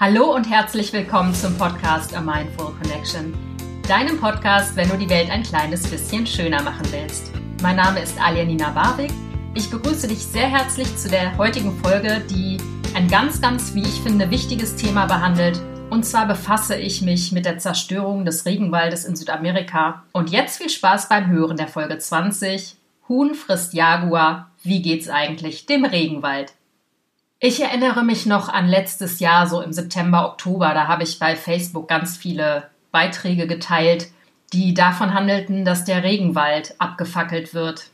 Hallo und herzlich willkommen zum Podcast A Mindful Connection, deinem Podcast, wenn du die Welt ein kleines bisschen schöner machen willst. Mein Name ist Alianina Barwig. Ich begrüße dich sehr herzlich zu der heutigen Folge, die ein ganz, ganz, wie ich finde, wichtiges Thema behandelt. Und zwar befasse ich mich mit der Zerstörung des Regenwaldes in Südamerika. Und jetzt viel Spaß beim Hören der Folge 20. Huhn frisst Jaguar. Wie geht's eigentlich dem Regenwald? Ich erinnere mich noch an letztes Jahr, so im September, Oktober. Da habe ich bei Facebook ganz viele Beiträge geteilt, die davon handelten, dass der Regenwald abgefackelt wird.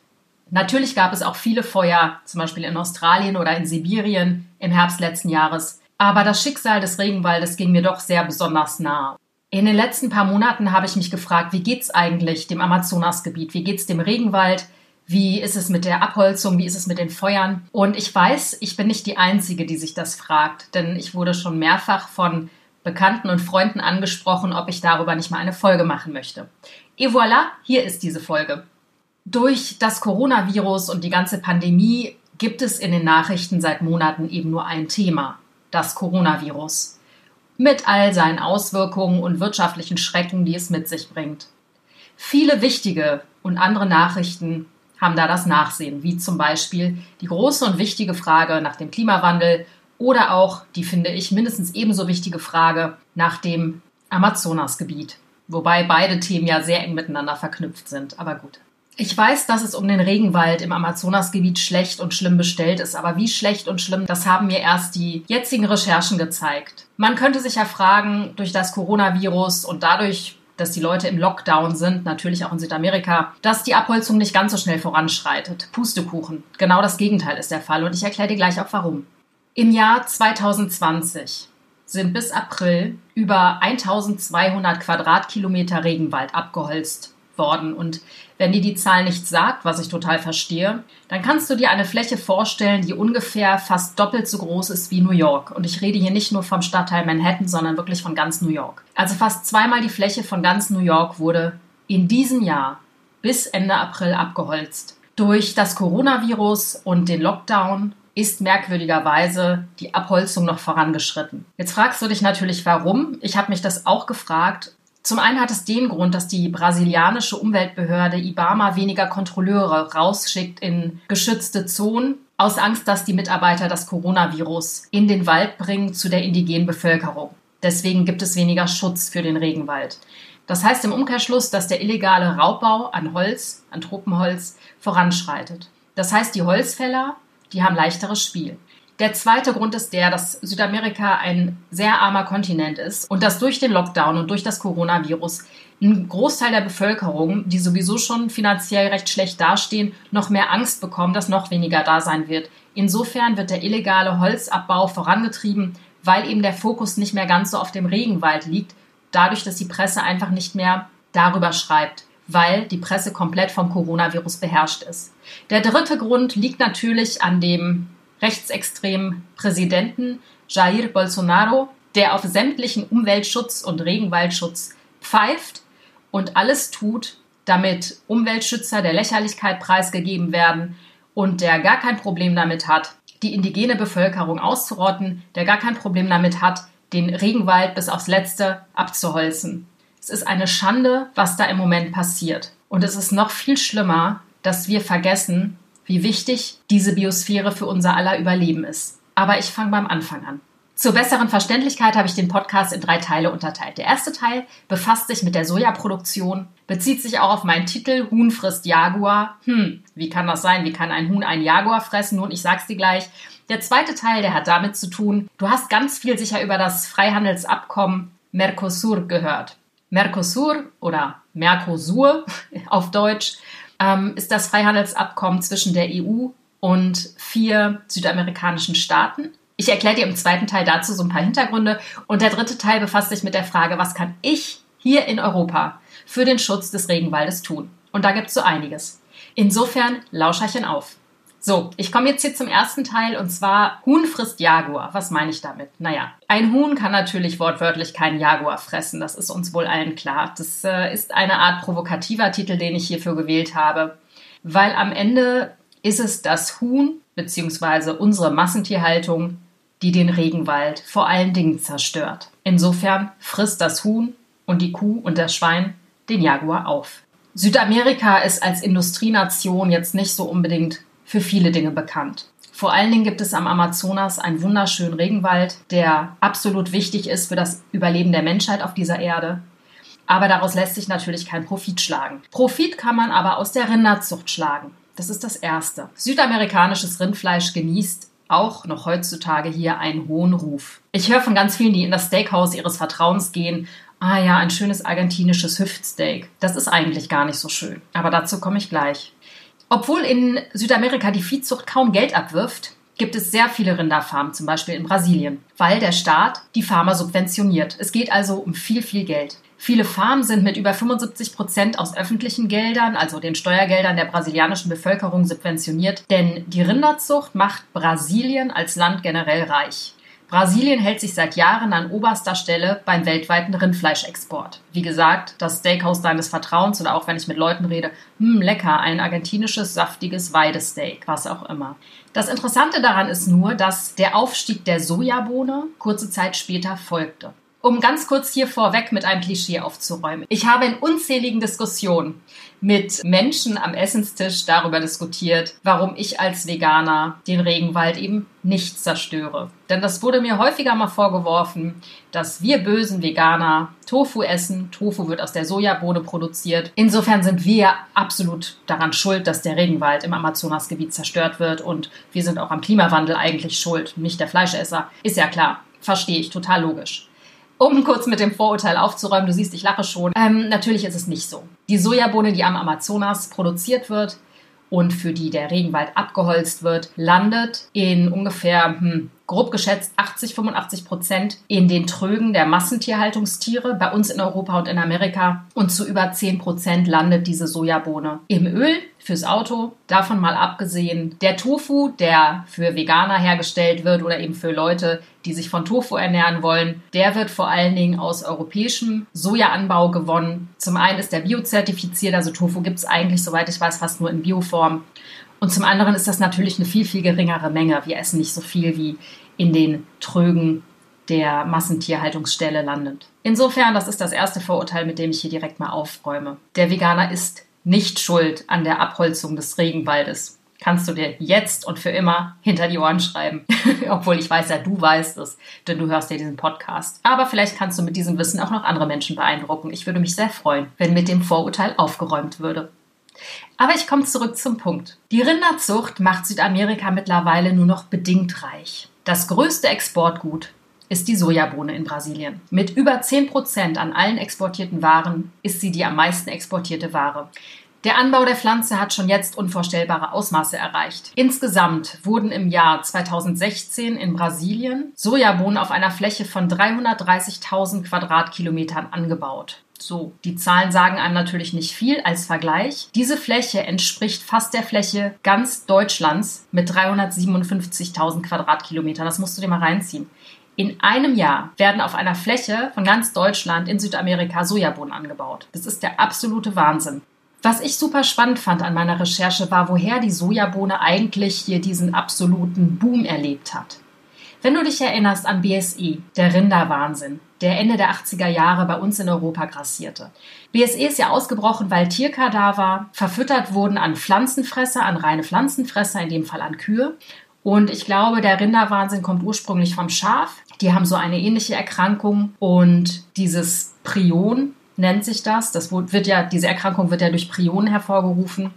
Natürlich gab es auch viele Feuer, zum Beispiel in Australien oder in Sibirien im Herbst letzten Jahres. Aber das Schicksal des Regenwaldes ging mir doch sehr besonders nah. In den letzten paar Monaten habe ich mich gefragt, wie geht's eigentlich dem Amazonasgebiet? Wie geht's dem Regenwald? Wie ist es mit der Abholzung? Wie ist es mit den Feuern? Und ich weiß, ich bin nicht die Einzige, die sich das fragt, denn ich wurde schon mehrfach von Bekannten und Freunden angesprochen, ob ich darüber nicht mal eine Folge machen möchte. Et voilà, hier ist diese Folge. Durch das Coronavirus und die ganze Pandemie gibt es in den Nachrichten seit Monaten eben nur ein Thema, das Coronavirus. Mit all seinen Auswirkungen und wirtschaftlichen Schrecken, die es mit sich bringt. Viele wichtige und andere Nachrichten haben da das Nachsehen, wie zum Beispiel die große und wichtige Frage nach dem Klimawandel oder auch die, finde ich, mindestens ebenso wichtige Frage nach dem Amazonasgebiet. Wobei beide Themen ja sehr eng miteinander verknüpft sind, aber gut. Ich weiß, dass es um den Regenwald im Amazonasgebiet schlecht und schlimm bestellt ist, aber wie schlecht und schlimm, das haben mir erst die jetzigen Recherchen gezeigt. Man könnte sich ja fragen, durch das Coronavirus und dadurch dass die Leute im Lockdown sind, natürlich auch in Südamerika, dass die Abholzung nicht ganz so schnell voranschreitet. Pustekuchen. Genau das Gegenteil ist der Fall und ich erkläre dir gleich auch warum. Im Jahr 2020 sind bis April über 1200 Quadratkilometer Regenwald abgeholzt worden. Und wenn dir die Zahl nichts sagt, was ich total verstehe, dann kannst du dir eine Fläche vorstellen, die ungefähr fast doppelt so groß ist wie New York. Und ich rede hier nicht nur vom Stadtteil Manhattan, sondern wirklich von ganz New York. Also fast zweimal die Fläche von ganz New York wurde in diesem Jahr bis Ende April abgeholzt. Durch das Coronavirus und den Lockdown ist merkwürdigerweise die Abholzung noch vorangeschritten. Jetzt fragst du dich natürlich, warum. Ich habe mich das auch gefragt zum einen hat es den Grund, dass die brasilianische Umweltbehörde IBAMA weniger Kontrolleure rausschickt in geschützte Zonen, aus Angst, dass die Mitarbeiter das Coronavirus in den Wald bringen zu der indigenen Bevölkerung. Deswegen gibt es weniger Schutz für den Regenwald. Das heißt im Umkehrschluss, dass der illegale Raubbau an Holz, an Tropenholz, voranschreitet. Das heißt, die Holzfäller, die haben leichteres Spiel. Der zweite Grund ist der, dass Südamerika ein sehr armer Kontinent ist und dass durch den Lockdown und durch das Coronavirus ein Großteil der Bevölkerung, die sowieso schon finanziell recht schlecht dastehen, noch mehr Angst bekommen, dass noch weniger da sein wird. Insofern wird der illegale Holzabbau vorangetrieben, weil eben der Fokus nicht mehr ganz so auf dem Regenwald liegt, dadurch, dass die Presse einfach nicht mehr darüber schreibt weil die Presse komplett vom Coronavirus beherrscht ist. Der dritte Grund liegt natürlich an dem rechtsextremen Präsidenten Jair Bolsonaro, der auf sämtlichen Umweltschutz und Regenwaldschutz pfeift und alles tut, damit Umweltschützer der Lächerlichkeit preisgegeben werden und der gar kein Problem damit hat, die indigene Bevölkerung auszurotten, der gar kein Problem damit hat, den Regenwald bis aufs Letzte abzuholzen. Es ist eine Schande, was da im Moment passiert. Und es ist noch viel schlimmer, dass wir vergessen, wie wichtig diese Biosphäre für unser aller Überleben ist. Aber ich fange beim Anfang an. Zur besseren Verständlichkeit habe ich den Podcast in drei Teile unterteilt. Der erste Teil befasst sich mit der Sojaproduktion, bezieht sich auch auf meinen Titel Huhn frisst Jaguar. Hm, wie kann das sein? Wie kann ein Huhn einen Jaguar fressen? Nun, ich sag's dir gleich. Der zweite Teil, der hat damit zu tun, du hast ganz viel sicher über das Freihandelsabkommen Mercosur gehört. Mercosur oder Mercosur auf Deutsch ähm, ist das Freihandelsabkommen zwischen der EU und vier südamerikanischen Staaten. Ich erkläre dir im zweiten Teil dazu so ein paar Hintergründe. Und der dritte Teil befasst sich mit der Frage, was kann ich hier in Europa für den Schutz des Regenwaldes tun? Und da gibt es so einiges. Insofern Lauscherchen auf. So, ich komme jetzt hier zum ersten Teil und zwar Huhn frisst Jaguar. Was meine ich damit? Naja, ein Huhn kann natürlich wortwörtlich keinen Jaguar fressen, das ist uns wohl allen klar. Das äh, ist eine Art provokativer Titel, den ich hierfür gewählt habe, weil am Ende ist es das Huhn bzw. unsere Massentierhaltung, die den Regenwald vor allen Dingen zerstört. Insofern frisst das Huhn und die Kuh und das Schwein den Jaguar auf. Südamerika ist als Industrienation jetzt nicht so unbedingt für viele Dinge bekannt. Vor allen Dingen gibt es am Amazonas einen wunderschönen Regenwald, der absolut wichtig ist für das Überleben der Menschheit auf dieser Erde. Aber daraus lässt sich natürlich kein Profit schlagen. Profit kann man aber aus der Rinderzucht schlagen. Das ist das Erste. Südamerikanisches Rindfleisch genießt auch noch heutzutage hier einen hohen Ruf. Ich höre von ganz vielen, die in das Steakhouse ihres Vertrauens gehen. Ah ja, ein schönes argentinisches Hüftsteak. Das ist eigentlich gar nicht so schön. Aber dazu komme ich gleich. Obwohl in Südamerika die Viehzucht kaum Geld abwirft, gibt es sehr viele Rinderfarmen, zum Beispiel in Brasilien, weil der Staat die Farmer subventioniert. Es geht also um viel, viel Geld. Viele Farmen sind mit über 75 Prozent aus öffentlichen Geldern, also den Steuergeldern der brasilianischen Bevölkerung, subventioniert, denn die Rinderzucht macht Brasilien als Land generell reich. Brasilien hält sich seit Jahren an oberster Stelle beim weltweiten Rindfleischexport. Wie gesagt, das Steakhouse deines Vertrauens oder auch wenn ich mit Leuten rede, hm, lecker, ein argentinisches, saftiges Weidesteak, was auch immer. Das Interessante daran ist nur, dass der Aufstieg der Sojabohne kurze Zeit später folgte um ganz kurz hier vorweg mit einem Klischee aufzuräumen. Ich habe in unzähligen Diskussionen mit Menschen am Essenstisch darüber diskutiert, warum ich als Veganer den Regenwald eben nicht zerstöre. Denn das wurde mir häufiger mal vorgeworfen, dass wir bösen Veganer Tofu essen. Tofu wird aus der Sojabohne produziert. Insofern sind wir absolut daran schuld, dass der Regenwald im Amazonasgebiet zerstört wird und wir sind auch am Klimawandel eigentlich schuld, nicht der Fleischesser. Ist ja klar, verstehe ich, total logisch. Um kurz mit dem Vorurteil aufzuräumen, du siehst, ich lache schon. Ähm, natürlich ist es nicht so. Die Sojabohne, die am Amazonas produziert wird und für die der Regenwald abgeholzt wird, landet in ungefähr hm, grob geschätzt 80, 85 Prozent in den Trögen der Massentierhaltungstiere bei uns in Europa und in Amerika und zu über 10 Prozent landet diese Sojabohne im Öl fürs Auto. Davon mal abgesehen, der Tofu, der für Veganer hergestellt wird oder eben für Leute, die sich von Tofu ernähren wollen, der wird vor allen Dingen aus europäischem Sojaanbau gewonnen. Zum einen ist der biozertifiziert, also Tofu gibt es eigentlich, soweit ich weiß, fast nur in Bioform. Und zum anderen ist das natürlich eine viel, viel geringere Menge. Wir essen nicht so viel wie in den Trögen der Massentierhaltungsstelle landet. Insofern, das ist das erste Vorurteil, mit dem ich hier direkt mal aufräume. Der Veganer ist nicht schuld an der Abholzung des Regenwaldes. Kannst du dir jetzt und für immer hinter die Ohren schreiben. Obwohl ich weiß ja, du weißt es, denn du hörst ja diesen Podcast. Aber vielleicht kannst du mit diesem Wissen auch noch andere Menschen beeindrucken. Ich würde mich sehr freuen, wenn mit dem Vorurteil aufgeräumt würde. Aber ich komme zurück zum Punkt. Die Rinderzucht macht Südamerika mittlerweile nur noch bedingt reich. Das größte Exportgut ist die Sojabohne in Brasilien. Mit über 10% an allen exportierten Waren ist sie die am meisten exportierte Ware. Der Anbau der Pflanze hat schon jetzt unvorstellbare Ausmaße erreicht. Insgesamt wurden im Jahr 2016 in Brasilien Sojabohnen auf einer Fläche von 330.000 Quadratkilometern angebaut. So, die Zahlen sagen einem natürlich nicht viel als Vergleich. Diese Fläche entspricht fast der Fläche ganz Deutschlands mit 357.000 Quadratkilometern. Das musst du dir mal reinziehen. In einem Jahr werden auf einer Fläche von ganz Deutschland in Südamerika Sojabohnen angebaut. Das ist der absolute Wahnsinn. Was ich super spannend fand an meiner Recherche war, woher die Sojabohne eigentlich hier diesen absoluten Boom erlebt hat. Wenn du dich erinnerst an BSE, der Rinderwahnsinn, der Ende der 80er Jahre bei uns in Europa grassierte. BSE ist ja ausgebrochen, weil Tierkadaver verfüttert wurden an Pflanzenfresser, an reine Pflanzenfresser, in dem Fall an Kühe. Und ich glaube, der Rinderwahnsinn kommt ursprünglich vom Schaf. Die haben so eine ähnliche Erkrankung und dieses Prion nennt sich das. Das wird ja, diese Erkrankung wird ja durch Prionen hervorgerufen.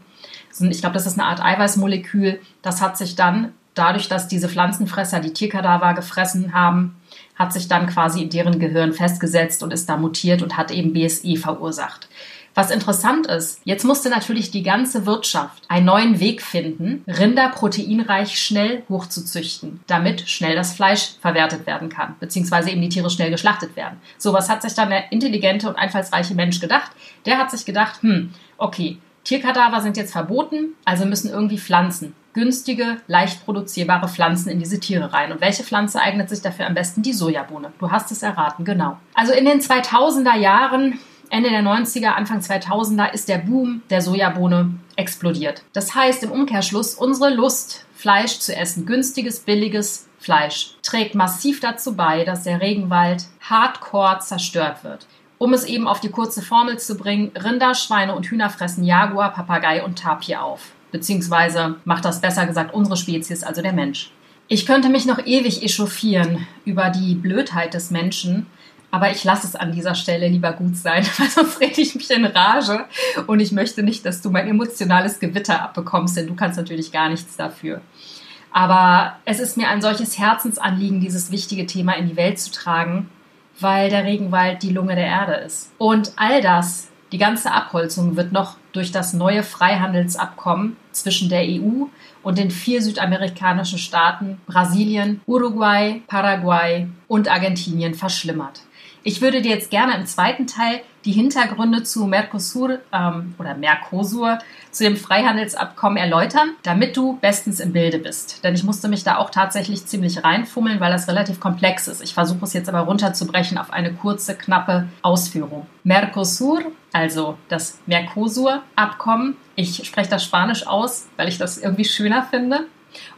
Ich glaube, das ist eine Art Eiweißmolekül. Das hat sich dann dadurch, dass diese Pflanzenfresser die Tierkadaver gefressen haben, hat sich dann quasi in deren Gehirn festgesetzt und ist da mutiert und hat eben BSE verursacht. Was interessant ist, jetzt musste natürlich die ganze Wirtschaft einen neuen Weg finden, Rinder proteinreich schnell hochzuzüchten, damit schnell das Fleisch verwertet werden kann, beziehungsweise eben die Tiere schnell geschlachtet werden. So, was hat sich dann der intelligente und einfallsreiche Mensch gedacht? Der hat sich gedacht, hm, okay, Tierkadaver sind jetzt verboten, also müssen irgendwie Pflanzen günstige, leicht produzierbare Pflanzen in diese Tiere rein. Und welche Pflanze eignet sich dafür am besten? Die Sojabohne. Du hast es erraten, genau. Also in den 2000er Jahren, Ende der 90er, Anfang 2000er ist der Boom der Sojabohne explodiert. Das heißt im Umkehrschluss, unsere Lust, Fleisch zu essen, günstiges, billiges, Fleisch trägt massiv dazu bei, dass der Regenwald hardcore zerstört wird. Um es eben auf die kurze Formel zu bringen, Rinder, Schweine und Hühner fressen Jaguar, Papagei und Tapir auf. Beziehungsweise macht das besser gesagt unsere Spezies, also der Mensch. Ich könnte mich noch ewig echauffieren über die Blödheit des Menschen, aber ich lasse es an dieser Stelle lieber gut sein, weil sonst rede ich mich in Rage und ich möchte nicht, dass du mein emotionales Gewitter abbekommst, denn du kannst natürlich gar nichts dafür. Aber es ist mir ein solches Herzensanliegen, dieses wichtige Thema in die Welt zu tragen, weil der Regenwald die Lunge der Erde ist. Und all das, die ganze Abholzung wird noch durch das neue Freihandelsabkommen zwischen der EU und den vier südamerikanischen Staaten Brasilien, Uruguay, Paraguay und Argentinien verschlimmert. Ich würde dir jetzt gerne im zweiten Teil die Hintergründe zu Mercosur ähm, oder Mercosur, zu dem Freihandelsabkommen erläutern, damit du bestens im Bilde bist. Denn ich musste mich da auch tatsächlich ziemlich reinfummeln, weil das relativ komplex ist. Ich versuche es jetzt aber runterzubrechen auf eine kurze, knappe Ausführung. Mercosur, also das Mercosur-Abkommen, ich spreche das Spanisch aus, weil ich das irgendwie schöner finde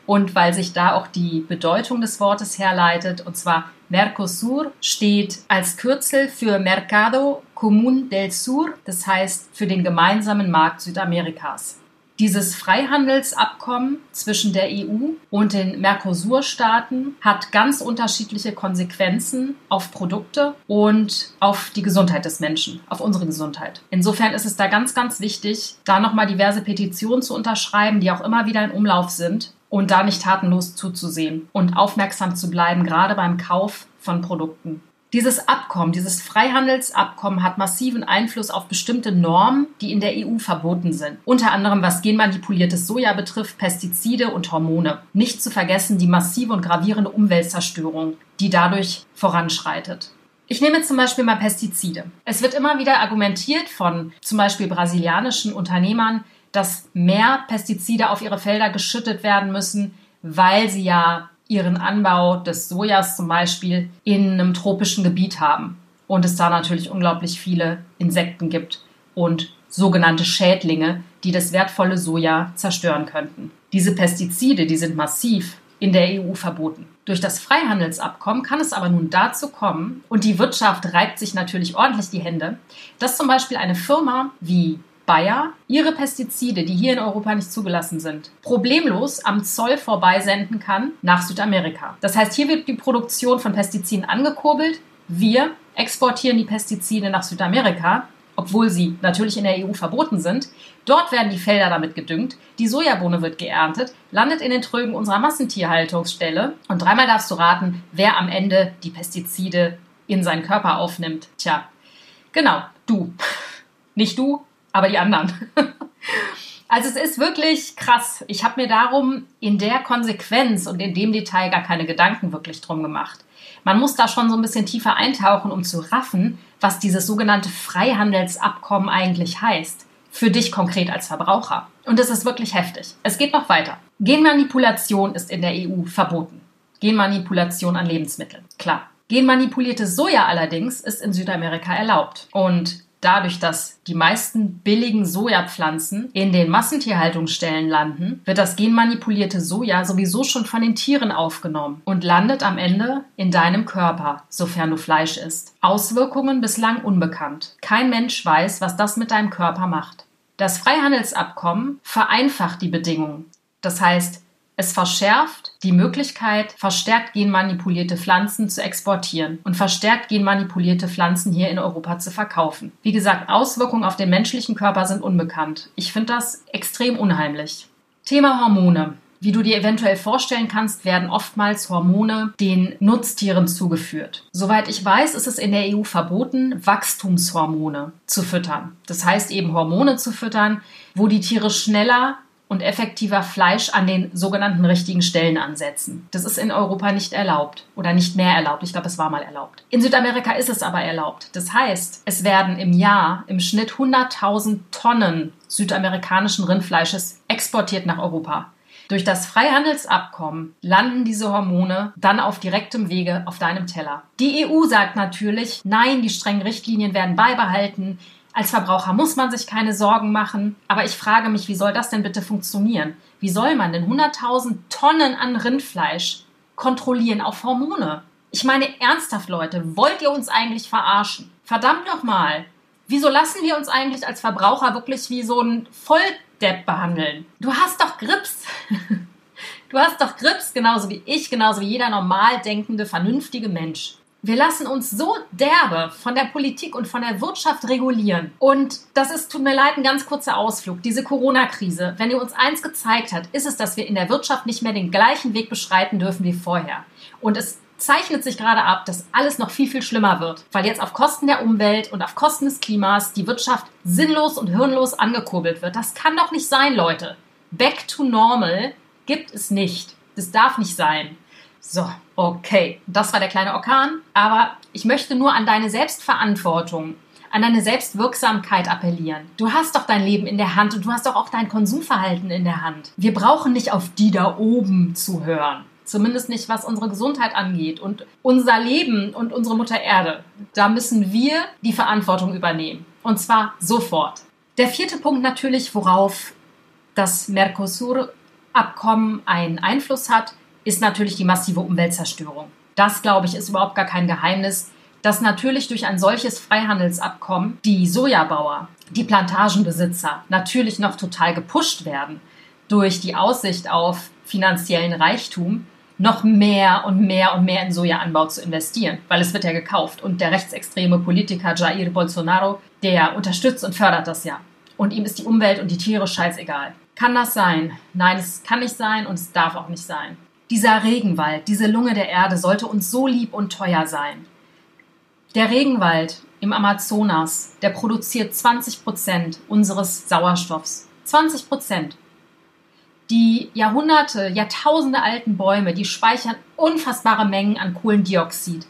und weil sich da auch die Bedeutung des Wortes herleitet. Und zwar Mercosur steht als Kürzel für Mercado Común del Sur, das heißt für den gemeinsamen Markt Südamerikas. Dieses Freihandelsabkommen zwischen der EU und den Mercosur-Staaten hat ganz unterschiedliche Konsequenzen auf Produkte und auf die Gesundheit des Menschen, auf unsere Gesundheit. Insofern ist es da ganz, ganz wichtig, da nochmal diverse Petitionen zu unterschreiben, die auch immer wieder in Umlauf sind und da nicht tatenlos zuzusehen und aufmerksam zu bleiben, gerade beim Kauf von Produkten. Dieses Abkommen, dieses Freihandelsabkommen hat massiven Einfluss auf bestimmte Normen, die in der EU verboten sind. Unter anderem was genmanipuliertes Soja betrifft, Pestizide und Hormone. Nicht zu vergessen die massive und gravierende Umweltzerstörung, die dadurch voranschreitet. Ich nehme zum Beispiel mal Pestizide. Es wird immer wieder argumentiert von zum Beispiel brasilianischen Unternehmern, dass mehr Pestizide auf ihre Felder geschüttet werden müssen, weil sie ja ihren Anbau des Sojas zum Beispiel in einem tropischen Gebiet haben und es da natürlich unglaublich viele Insekten gibt und sogenannte Schädlinge, die das wertvolle Soja zerstören könnten. Diese Pestizide, die sind massiv in der EU verboten. Durch das Freihandelsabkommen kann es aber nun dazu kommen, und die Wirtschaft reibt sich natürlich ordentlich die Hände, dass zum Beispiel eine Firma wie Bayer ihre Pestizide, die hier in Europa nicht zugelassen sind, problemlos am Zoll vorbeisenden kann nach Südamerika. Das heißt, hier wird die Produktion von Pestiziden angekurbelt. Wir exportieren die Pestizide nach Südamerika, obwohl sie natürlich in der EU verboten sind. Dort werden die Felder damit gedüngt, die Sojabohne wird geerntet, landet in den Trögen unserer Massentierhaltungsstelle und dreimal darfst du raten, wer am Ende die Pestizide in seinen Körper aufnimmt. Tja, genau, du. Nicht du, aber die anderen. Also es ist wirklich krass. Ich habe mir darum in der Konsequenz und in dem Detail gar keine Gedanken wirklich drum gemacht. Man muss da schon so ein bisschen tiefer eintauchen, um zu raffen, was dieses sogenannte Freihandelsabkommen eigentlich heißt. Für dich konkret als Verbraucher. Und es ist wirklich heftig. Es geht noch weiter. Genmanipulation ist in der EU verboten. Genmanipulation an Lebensmitteln. Klar. Genmanipuliertes Soja allerdings ist in Südamerika erlaubt. Und Dadurch, dass die meisten billigen Sojapflanzen in den Massentierhaltungsstellen landen, wird das genmanipulierte Soja sowieso schon von den Tieren aufgenommen und landet am Ende in deinem Körper, sofern du Fleisch isst. Auswirkungen bislang unbekannt. Kein Mensch weiß, was das mit deinem Körper macht. Das Freihandelsabkommen vereinfacht die Bedingungen. Das heißt, es verschärft die Möglichkeit, verstärkt genmanipulierte Pflanzen zu exportieren und verstärkt genmanipulierte Pflanzen hier in Europa zu verkaufen. Wie gesagt, Auswirkungen auf den menschlichen Körper sind unbekannt. Ich finde das extrem unheimlich. Thema Hormone. Wie du dir eventuell vorstellen kannst, werden oftmals Hormone den Nutztieren zugeführt. Soweit ich weiß, ist es in der EU verboten, Wachstumshormone zu füttern. Das heißt eben Hormone zu füttern, wo die Tiere schneller und effektiver Fleisch an den sogenannten richtigen Stellen ansetzen. Das ist in Europa nicht erlaubt oder nicht mehr erlaubt. Ich glaube, es war mal erlaubt. In Südamerika ist es aber erlaubt. Das heißt, es werden im Jahr im Schnitt 100.000 Tonnen südamerikanischen Rindfleisches exportiert nach Europa. Durch das Freihandelsabkommen landen diese Hormone dann auf direktem Wege auf deinem Teller. Die EU sagt natürlich, nein, die strengen Richtlinien werden beibehalten. Als Verbraucher muss man sich keine Sorgen machen, aber ich frage mich, wie soll das denn bitte funktionieren? Wie soll man denn 100.000 Tonnen an Rindfleisch kontrollieren auf Hormone. Ich meine, ernsthaft, Leute, wollt ihr uns eigentlich verarschen? Verdammt nochmal. Wieso lassen wir uns eigentlich als Verbraucher wirklich wie so ein Volldepp behandeln? Du hast doch Grips. Du hast doch Grips, genauso wie ich, genauso wie jeder normal denkende, vernünftige Mensch. Wir lassen uns so derbe von der Politik und von der Wirtschaft regulieren. Und das ist, tut mir leid, ein ganz kurzer Ausflug. Diese Corona-Krise, wenn ihr uns eins gezeigt hat, ist es, dass wir in der Wirtschaft nicht mehr den gleichen Weg beschreiten dürfen wie vorher. Und es zeichnet sich gerade ab, dass alles noch viel, viel schlimmer wird, weil jetzt auf Kosten der Umwelt und auf Kosten des Klimas die Wirtschaft sinnlos und hirnlos angekurbelt wird. Das kann doch nicht sein, Leute. Back to normal gibt es nicht. Das darf nicht sein. So, okay, das war der kleine Orkan, aber ich möchte nur an deine Selbstverantwortung, an deine Selbstwirksamkeit appellieren. Du hast doch dein Leben in der Hand und du hast doch auch dein Konsumverhalten in der Hand. Wir brauchen nicht auf die da oben zu hören. Zumindest nicht, was unsere Gesundheit angeht und unser Leben und unsere Mutter Erde. Da müssen wir die Verantwortung übernehmen. Und zwar sofort. Der vierte Punkt natürlich, worauf das Mercosur-Abkommen einen Einfluss hat, ist natürlich die massive Umweltzerstörung. Das, glaube ich, ist überhaupt gar kein Geheimnis, dass natürlich durch ein solches Freihandelsabkommen die Sojabauer, die Plantagenbesitzer natürlich noch total gepusht werden durch die Aussicht auf finanziellen Reichtum, noch mehr und mehr und mehr in Sojaanbau zu investieren, weil es wird ja gekauft. Und der rechtsextreme Politiker Jair Bolsonaro, der unterstützt und fördert das ja. Und ihm ist die Umwelt und die Tiere scheißegal. Kann das sein? Nein, es kann nicht sein und es darf auch nicht sein. Dieser Regenwald, diese Lunge der Erde sollte uns so lieb und teuer sein. Der Regenwald im Amazonas, der produziert 20 Prozent unseres Sauerstoffs. 20 Prozent. Die Jahrhunderte, Jahrtausende alten Bäume, die speichern unfassbare Mengen an Kohlendioxid.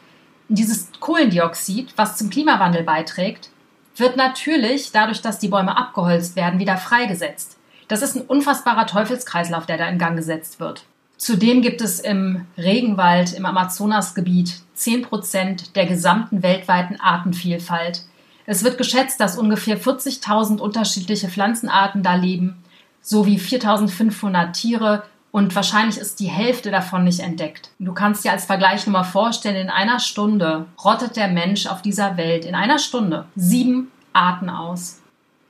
Und dieses Kohlendioxid, was zum Klimawandel beiträgt, wird natürlich dadurch, dass die Bäume abgeholzt werden, wieder freigesetzt. Das ist ein unfassbarer Teufelskreislauf, der da in Gang gesetzt wird. Zudem gibt es im Regenwald, im Amazonasgebiet, 10 Prozent der gesamten weltweiten Artenvielfalt. Es wird geschätzt, dass ungefähr 40.000 unterschiedliche Pflanzenarten da leben sowie 4500 Tiere und wahrscheinlich ist die Hälfte davon nicht entdeckt. Du kannst dir als Vergleich nur mal vorstellen, in einer Stunde rottet der Mensch auf dieser Welt in einer Stunde sieben Arten aus.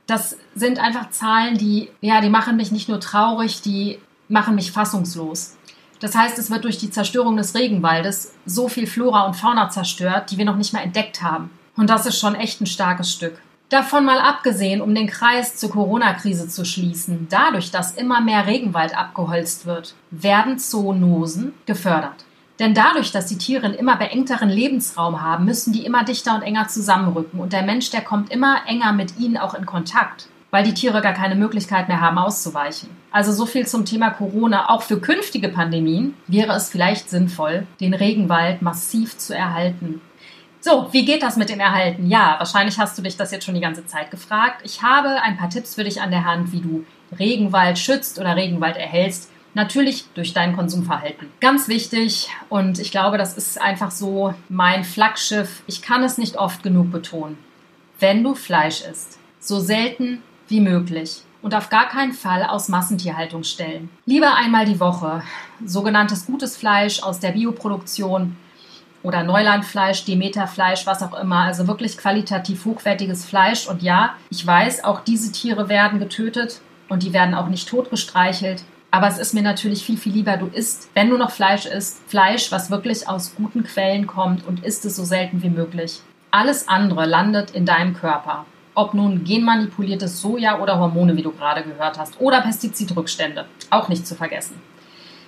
Das sind einfach Zahlen, die, ja, die machen mich nicht nur traurig, die machen mich fassungslos. Das heißt, es wird durch die Zerstörung des Regenwaldes so viel Flora und Fauna zerstört, die wir noch nicht mal entdeckt haben. Und das ist schon echt ein starkes Stück. Davon mal abgesehen, um den Kreis zur Corona-Krise zu schließen, dadurch, dass immer mehr Regenwald abgeholzt wird, werden Zoonosen gefördert. Denn dadurch, dass die Tiere einen immer beengteren Lebensraum haben, müssen die immer dichter und enger zusammenrücken und der Mensch, der kommt immer enger mit ihnen auch in Kontakt, weil die Tiere gar keine Möglichkeit mehr haben auszuweichen. Also so viel zum Thema Corona. Auch für künftige Pandemien wäre es vielleicht sinnvoll, den Regenwald massiv zu erhalten. So, wie geht das mit dem Erhalten? Ja, wahrscheinlich hast du dich das jetzt schon die ganze Zeit gefragt. Ich habe ein paar Tipps für dich an der Hand, wie du Regenwald schützt oder Regenwald erhältst. Natürlich durch dein Konsumverhalten. Ganz wichtig und ich glaube, das ist einfach so mein Flaggschiff. Ich kann es nicht oft genug betonen. Wenn du Fleisch isst, so selten wie möglich und auf gar keinen Fall aus Massentierhaltung stellen. Lieber einmal die Woche sogenanntes gutes Fleisch aus der Bioproduktion oder Neulandfleisch, Demeterfleisch, was auch immer. Also wirklich qualitativ hochwertiges Fleisch. Und ja, ich weiß, auch diese Tiere werden getötet und die werden auch nicht totgestreichelt. Aber es ist mir natürlich viel, viel lieber, du isst, wenn du noch Fleisch isst, Fleisch, was wirklich aus guten Quellen kommt und isst es so selten wie möglich. Alles andere landet in deinem Körper. Ob nun genmanipuliertes Soja oder Hormone, wie du gerade gehört hast, oder Pestizidrückstände. Auch nicht zu vergessen.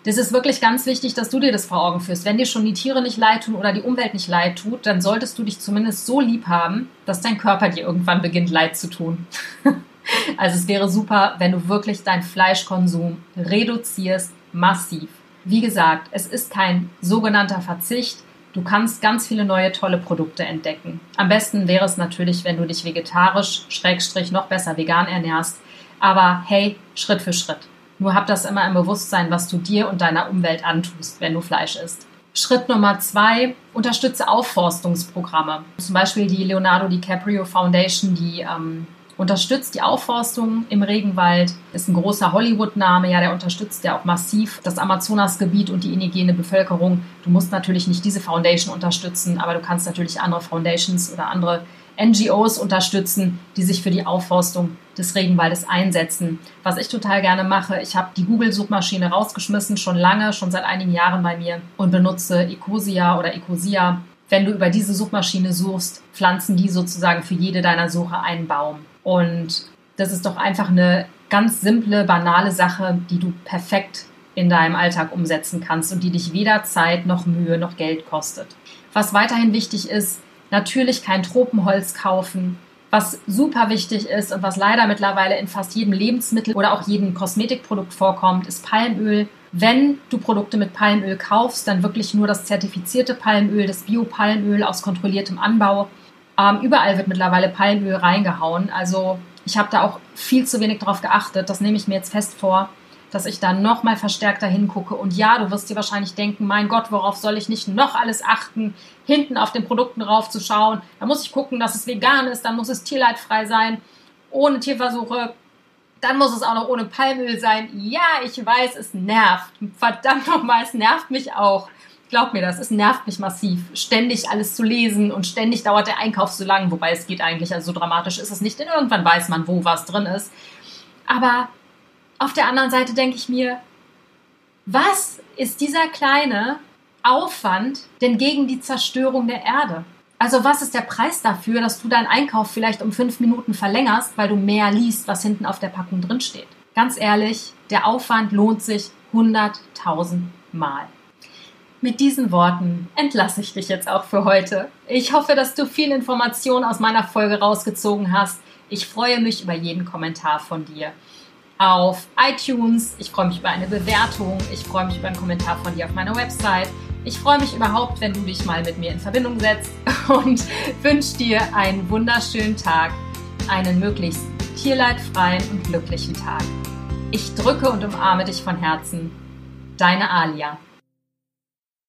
Das ist wirklich ganz wichtig, dass du dir das vor Augen führst. Wenn dir schon die Tiere nicht leid tun oder die Umwelt nicht leid tut, dann solltest du dich zumindest so lieb haben, dass dein Körper dir irgendwann beginnt leid zu tun. also es wäre super, wenn du wirklich deinen Fleischkonsum reduzierst, massiv. Wie gesagt, es ist kein sogenannter Verzicht. Du kannst ganz viele neue tolle Produkte entdecken. Am besten wäre es natürlich, wenn du dich vegetarisch, schrägstrich noch besser vegan ernährst. Aber hey, Schritt für Schritt. Nur hab das immer im Bewusstsein, was du dir und deiner Umwelt antust, wenn du Fleisch isst. Schritt Nummer zwei, unterstütze Aufforstungsprogramme. Zum Beispiel die Leonardo DiCaprio Foundation, die ähm, unterstützt die Aufforstung im Regenwald, ist ein großer Hollywood-Name, ja, der unterstützt ja auch massiv das Amazonasgebiet und die indigene Bevölkerung. Du musst natürlich nicht diese Foundation unterstützen, aber du kannst natürlich andere Foundations oder andere NGOs unterstützen, die sich für die Aufforstung des Regenwaldes einsetzen. Was ich total gerne mache, ich habe die Google-Suchmaschine rausgeschmissen, schon lange, schon seit einigen Jahren bei mir und benutze Ecosia oder Ecosia. Wenn du über diese Suchmaschine suchst, pflanzen die sozusagen für jede deiner Suche einen Baum. Und das ist doch einfach eine ganz simple, banale Sache, die du perfekt in deinem Alltag umsetzen kannst und die dich weder Zeit noch Mühe noch Geld kostet. Was weiterhin wichtig ist, natürlich kein Tropenholz kaufen. Was super wichtig ist und was leider mittlerweile in fast jedem Lebensmittel oder auch jedem Kosmetikprodukt vorkommt, ist Palmöl. Wenn du Produkte mit Palmöl kaufst, dann wirklich nur das zertifizierte Palmöl, das Bio-Palmöl aus kontrolliertem Anbau. Ähm, überall wird mittlerweile Palmöl reingehauen. Also ich habe da auch viel zu wenig drauf geachtet. Das nehme ich mir jetzt fest vor, dass ich da nochmal verstärkter hingucke. Und ja, du wirst dir wahrscheinlich denken, mein Gott, worauf soll ich nicht noch alles achten, hinten auf den Produkten drauf zu schauen. Da muss ich gucken, dass es vegan ist, dann muss es tierleidfrei sein, ohne Tierversuche. Dann muss es auch noch ohne Palmöl sein. Ja, ich weiß, es nervt. Verdammt nochmal, es nervt mich auch. Glaub mir das, es nervt mich massiv, ständig alles zu lesen und ständig dauert der Einkauf so lang, wobei es geht eigentlich, also so dramatisch ist es nicht, denn irgendwann weiß man, wo was drin ist. Aber auf der anderen Seite denke ich mir, was ist dieser kleine Aufwand denn gegen die Zerstörung der Erde? Also was ist der Preis dafür, dass du deinen Einkauf vielleicht um fünf Minuten verlängerst, weil du mehr liest, was hinten auf der Packung drin steht? Ganz ehrlich, der Aufwand lohnt sich hunderttausend Mal. Mit diesen Worten entlasse ich dich jetzt auch für heute. Ich hoffe, dass du viel Information aus meiner Folge rausgezogen hast. Ich freue mich über jeden Kommentar von dir auf iTunes. Ich freue mich über eine Bewertung. Ich freue mich über einen Kommentar von dir auf meiner Website. Ich freue mich überhaupt, wenn du dich mal mit mir in Verbindung setzt und wünsche dir einen wunderschönen Tag, einen möglichst tierleidfreien und glücklichen Tag. Ich drücke und umarme dich von Herzen. Deine Alia.